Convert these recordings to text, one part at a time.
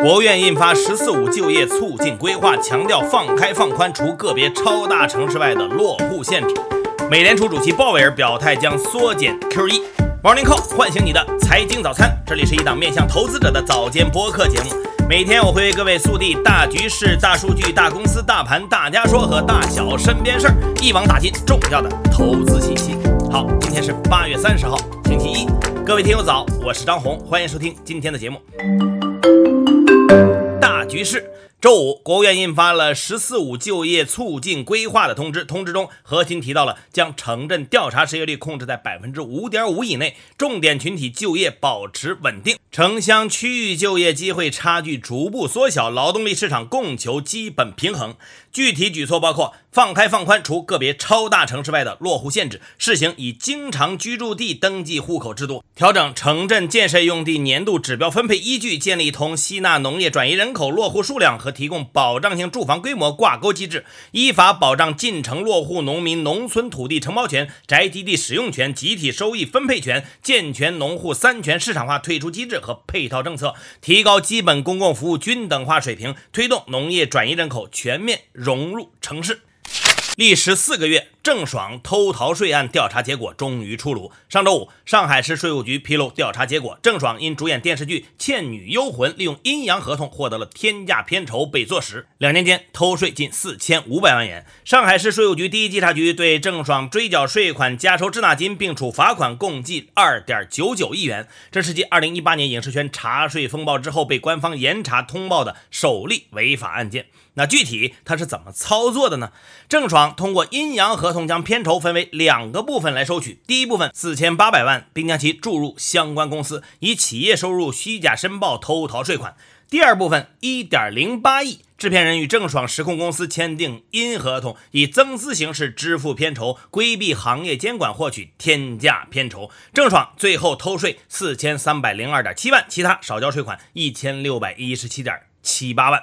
国务院印发“十四五”就业促进规划，强调放开放宽除个别超大城市外的落户限制。美联储主席鲍威尔表态将缩减 QE。Morning Call 唤醒你的财经早餐，这里是一档面向投资者的早间播客节目。每天我会为各位速递大局势、大数据、大公司、大盘、大家说和大小身边事儿，一网打尽重要的投资信息。好，今天是八月三十号，星期一，各位听友早，我是张红，欢迎收听今天的节目。局势。周五，国务院印发了“十四五”就业促进规划的通知。通知中核心提到了将城镇调查失业率控制在百分之五点五以内，重点群体就业保持稳定，城乡区域就业机会差距逐步缩小，劳动力市场供求基本平衡。具体举措包括放开放宽除个别超大城市外的落户限制，试行以经常居住地登记户口制度，调整城镇建设用地年度指标分配依据，建立同吸纳农业转移人口落户数量和提供保障性住房规模挂钩机制，依法保障进城落户农民农村土地承包权、宅基地使用权、集体收益分配权，健全农户三权市场化退出机制和配套政策，提高基本公共服务均等化水平，推动农业转移人口全面。融入城市，历时四个月。郑爽偷逃税案调查结果终于出炉。上周五，上海市税务局披露调查结果：郑爽因主演电视剧《倩女幽魂》，利用阴阳合同获得了天价片酬，被坐实。两年间偷税近四千五百万元。上海市税务局第一稽查局对郑爽追缴税款、加收滞纳金，并处罚款共计二点九九亿元。这是继二零一八年影视圈查税风暴之后被官方严查通报的首例违法案件。那具体他是怎么操作的呢？郑爽通过阴阳合同。将片酬分为两个部分来收取，第一部分四千八百万，并将其注入相关公司，以企业收入虚假申报偷逃税款；第二部分一点零八亿，制片人与郑爽实控公司签订阴合同，以增资形式支付片酬，规避行业监管，获取天价片酬。郑爽最后偷税四千三百零二点七万，其他少交税款一千六百一十七点七八万。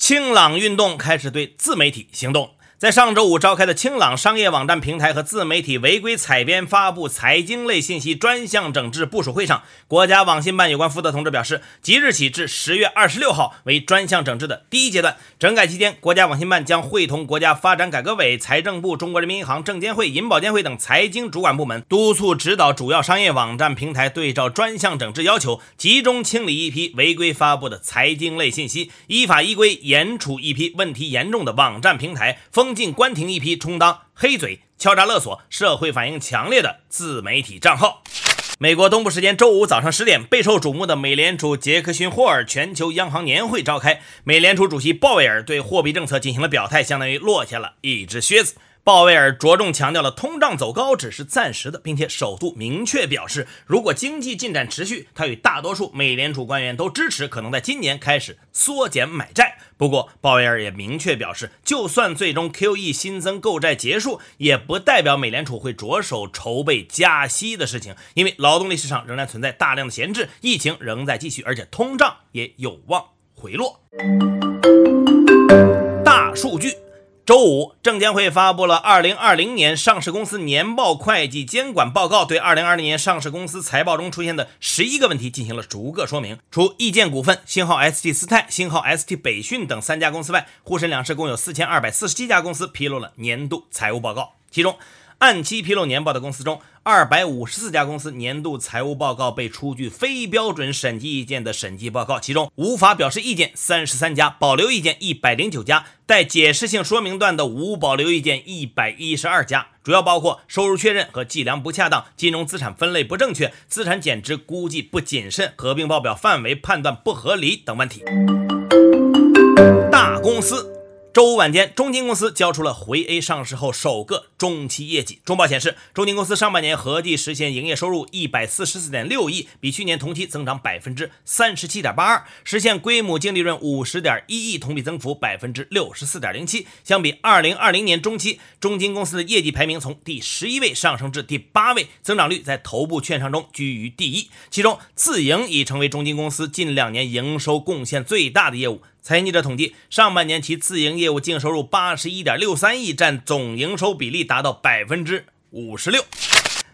清朗运动开始对自媒体行动。在上周五召开的清朗商业网站平台和自媒体违规采编发布财经类信息专项整治部署会上，国家网信办有关负责同志表示，即日起至十月二十六号为专项整治的第一阶段。整改期间，国家网信办将会同国家发展改革委、财政部、中国人民银行、证监会、银保监会等财经主管部门，督促指导主要商业网站平台对照专项整治要求，集中清理一批违规发布的财经类信息，依法依规严处一批问题严重的网站平台，封。封禁关停一批充当黑嘴、敲诈勒索、社会反应强烈的自媒体账号。美国东部时间周五早上十点，备受瞩目的美联储杰克逊霍尔全球央行年会召开，美联储主席鲍威尔对货币政策进行了表态，相当于落下了一只靴子。鲍威尔着重强调了通胀走高只是暂时的，并且首度明确表示，如果经济进展持续，他与大多数美联储官员都支持可能在今年开始缩减买债。不过，鲍威尔也明确表示，就算最终 QE 新增购债结束，也不代表美联储会着手筹备加息的事情，因为劳动力市场仍然存在大量的闲置，疫情仍在继续，而且通胀也有望回落。大数据。周五，证监会发布了二零二零年上市公司年报会计监管报告，对二零二零年上市公司财报中出现的十一个问题进行了逐个说明。除易见股份、星号 ST 斯泰、星号 ST 北讯等三家公司外，沪深两市共有四千二百四十七家公司披露了年度财务报告，其中。按期披露年报的公司中，二百五十四家公司年度财务报告被出具非标准审计意见的审计报告，其中无法表示意见三十三家，保留意见一百零九家，带解释性说明段的无保留意见一百一十二家，主要包括收入确认和计量不恰当、金融资产分类不正确、资产减值估计不谨慎、合并报表范围判断不合理等问题。大公司。周五晚间，中金公司交出了回 A 上市后首个中期业绩。中报显示，中金公司上半年合计实现营业收入一百四十四点六亿，比去年同期增长百分之三十七点八二，实现规模净利润五十点一亿，同比增幅百分之六十四点零七。相比二零二零年中期，中金公司的业绩排名从第十一位上升至第八位，增长率在头部券商中居于第一。其中，自营已成为中金公司近两年营收贡献最大的业务。财经记者统计，上半年其自营业务净收入八十一点六三亿，占总营收比例达到百分之五十六。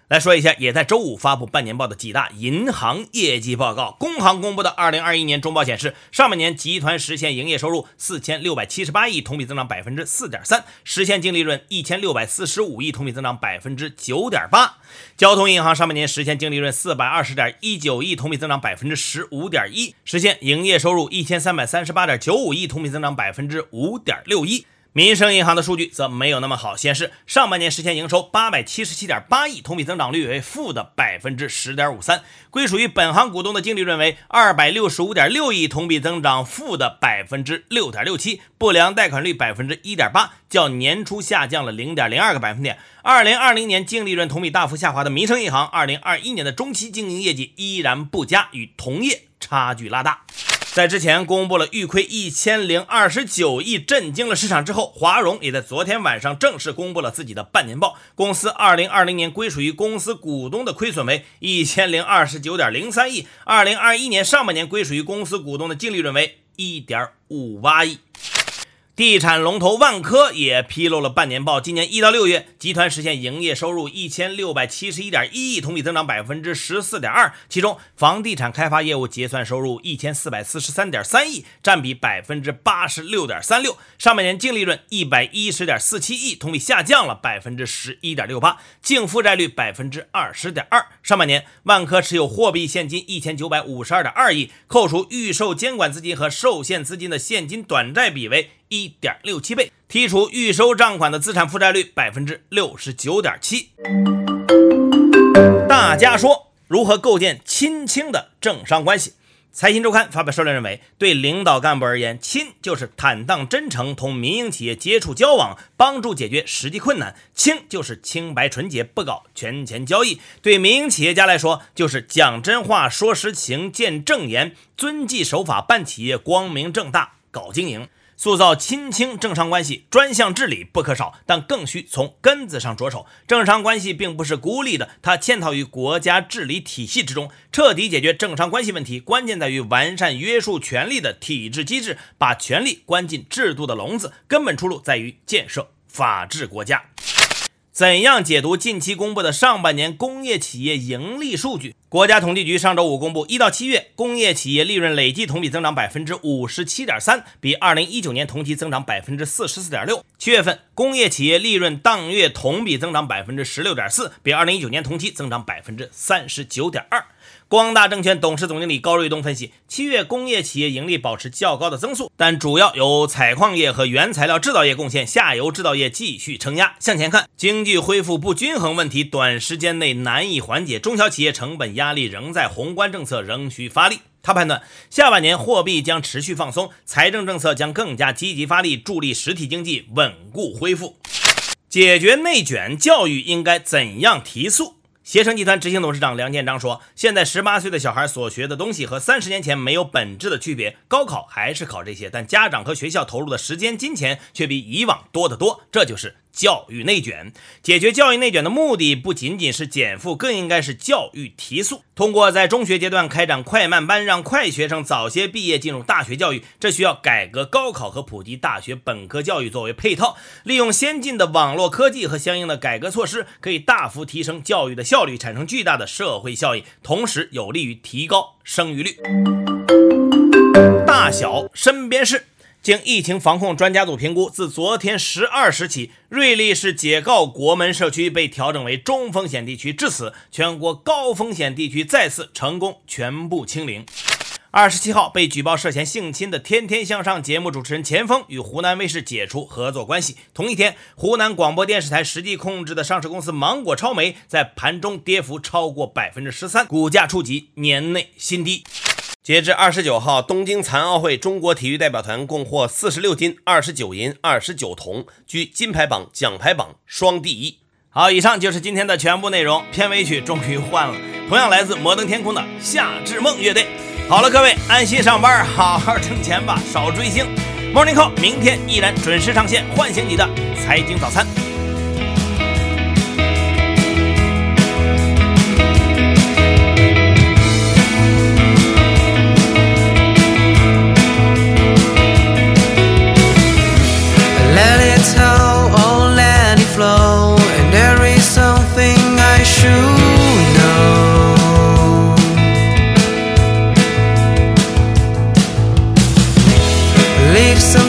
来说一下，也在周五发布半年报的几大银行业绩报告。工行公布的二零二一年中报显示，上半年集团实现营业收入四千六百七十八亿，同比增长百分之四点三，实现净利润一千六百四十五亿，同比增长百分之九点八。交通银行上半年实现净利润四百二十点一九亿，同比增长百分之十五点一，实现营业收入一千三百三十八点九五亿，同比增长百分之五点六一。民生银行的数据则没有那么好，显示上半年实现营收八百七十七点八亿，同比增长率为负的百分之十点五三，归属于本行股东的净利润为二百六十五点六亿，同比增长负的百分之六点六七，不良贷款率百分之一点八，较年初下降了零点零二个百分点。二零二零年净利润同比大幅下滑的民生银行，二零二一年的中期经营业绩依然不佳，与同业差距拉大。在之前公布了预亏一千零二十九亿，震惊了市场之后，华融也在昨天晚上正式公布了自己的半年报。公司二零二零年归属于公司股东的亏损为一千零二十九点零三亿，二零二一年上半年归属于公司股东的净利润为一点五八亿。地产龙头万科也披露了半年报，今年一到六月，集团实现营业收入一千六百七十一点一亿，同比增长百分之十四点二。其中，房地产开发业务结算收入一千四百四十三点三亿，占比百分之八十六点三六。上半年净利润一百一十点四七亿，同比下降了百分之十一点六八，净负债率百分之二十点二。上半年，万科持有货币现金一千九百五十二点二亿，扣除预售监管资金和受限资金的现金短债比为。一点六七倍，剔除预收账款的资产负债率百分之六十九点七。大家说如何构建亲清的政商关系？财新周刊发表社论认为，对领导干部而言，亲就是坦荡真诚，同民营企业接触交往，帮助解决实际困难；清就是清白纯洁，不搞权钱交易。对民营企业家来说，就是讲真话、说实情、见正言，遵纪守法，办企业光明正大，搞经营。塑造亲清政商关系，专项治理不可少，但更需从根子上着手。政商关系并不是孤立的，它嵌套于国家治理体系之中。彻底解决政商关系问题，关键在于完善约束权力的体制机制，把权力关进制度的笼子。根本出路在于建设法治国家。怎样解读近期公布的上半年工业企业盈利数据？国家统计局上周五公布，一到七月工业企业利润累计同比增长百分之五十七点三，比二零一九年同期增长百分之四十四点六。七月份工业企业利润当月同比增长百分之十六点四，比二零一九年同期增长百分之三十九点二。光大证券董事总经理高瑞东分析，七月工业企业盈利保持较高的增速，但主要由采矿业和原材料制造业贡献，下游制造业继续承压。向前看，经济恢复不均衡问题短时间内难以缓解，中小企业成本压力仍在，宏观政策仍需发力。他判断，下半年货币将持续放松，财政政策将更加积极发力，助力实体经济稳固恢复。解决内卷，教育应该怎样提速？携程集团执行董事长梁建章说：“现在十八岁的小孩所学的东西和三十年前没有本质的区别，高考还是考这些，但家长和学校投入的时间、金钱却比以往多得多，这就是。”教育内卷，解决教育内卷的目的不仅仅是减负，更应该是教育提速。通过在中学阶段开展快慢班，让快学生早些毕业进入大学教育。这需要改革高考和普及大学本科教育作为配套，利用先进的网络科技和相应的改革措施，可以大幅提升教育的效率，产生巨大的社会效益，同时有利于提高生育率。大小身边事。经疫情防控专家组评估，自昨天十二时起，瑞丽市解告国门社区被调整为中风险地区，至此，全国高风险地区再次成功全部清零。二十七号，被举报涉嫌性侵的《天天向上》节目主持人钱枫与湖南卫视解除合作关系。同一天，湖南广播电视台实际控制的上市公司芒果超媒在盘中跌幅超过百分之十三，股价触及年内新低。截至二十九号，东京残奥会中国体育代表团共获四十六金、二十九银、二十九铜，居金牌榜、奖牌榜双第一。好，以上就是今天的全部内容。片尾曲终于换了，同样来自摩登天空的夏至梦乐队。好了，各位安心上班，好好挣钱吧，少追星。Morning Call，明天依然准时上线，唤醒你的财经早餐。leave some